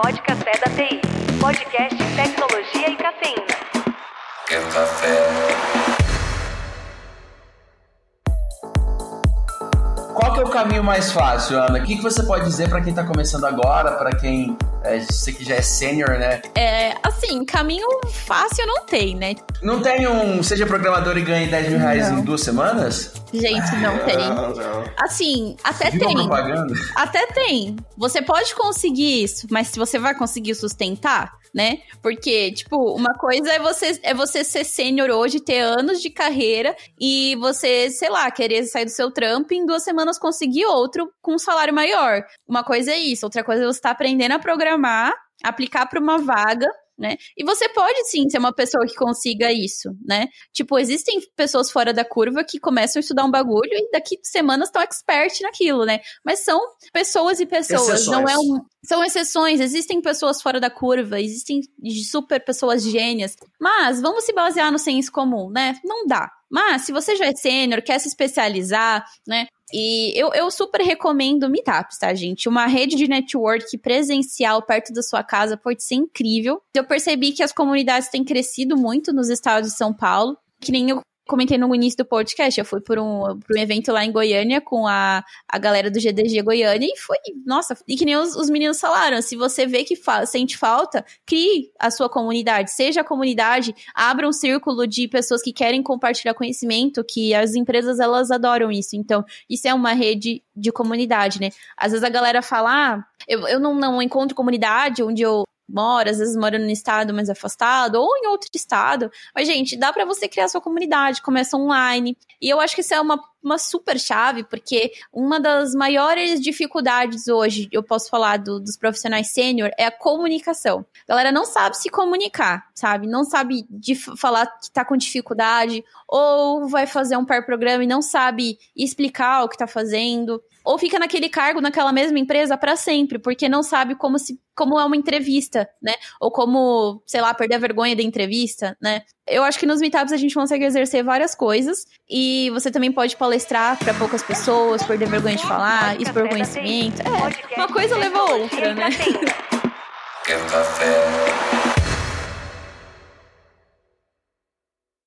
Pod Café da TI, podcast Tecnologia e Cafeína. Quero café. Qual que é o caminho mais fácil, Ana? O que, que você pode dizer para quem está começando agora, para quem é, você que já é sênior, né? É, assim, caminho fácil não tem, né? Não tem um seja programador e ganhe 10 mil reais Não. em duas semanas? Gente, não tem. Não, não. Assim, até Viu a tem. propaganda? Até tem. Você pode conseguir isso, mas se você vai conseguir sustentar, né? Porque, tipo, uma coisa é você, é você ser sênior hoje, ter anos de carreira e você, sei lá, querer sair do seu trampo e em duas semanas conseguir outro com um salário maior. Uma coisa é isso, outra coisa é você estar aprendendo a programar, aplicar para uma vaga. Né? E você pode sim ser uma pessoa que consiga isso, né? Tipo, existem pessoas fora da curva que começam a estudar um bagulho e daqui semanas estão expert naquilo, né? Mas são pessoas e pessoas, Exceções. não é um. São exceções, existem pessoas fora da curva, existem super pessoas gênias, mas vamos se basear no senso comum, né? Não dá. Mas se você já é sênior, quer se especializar, né? E eu, eu super recomendo Meetups, tá, gente? Uma rede de network presencial perto da sua casa pode ser incrível. Eu percebi que as comunidades têm crescido muito nos estados de São Paulo, que nem eu comentei no início do podcast. Eu fui por um, por um evento lá em Goiânia com a, a galera do GDG Goiânia e foi, nossa, e que nem os, os meninos falaram, se você vê que fa sente falta, crie a sua comunidade, seja a comunidade, abra um círculo de pessoas que querem compartilhar conhecimento, que as empresas, elas adoram isso. Então, isso é uma rede de comunidade, né? Às vezes a galera fala, ah, eu, eu não, não encontro comunidade onde eu moro, às vezes moro num estado mais afastado ou em outro estado. Mas, gente, dá para você criar sua comunidade, começa online. E eu acho que isso é uma, uma super chave, porque uma das maiores dificuldades hoje, eu posso falar do- dos profissionais sênior, é a comunicação. A galera não sabe se comunicar, sabe? Não sabe falar que tá com dificuldade, ou vai fazer um par programa e não sabe explicar o que tá fazendo ou fica naquele cargo naquela mesma empresa para sempre, porque não sabe como se como é uma entrevista, né? Ou como, sei lá, perder a vergonha da entrevista, né? Eu acho que nos meetups a gente consegue exercer várias coisas e você também pode palestrar para poucas pessoas, perder vergonha de falar, expor conhecimento. É, podcast uma coisa leva a outra, né? Café.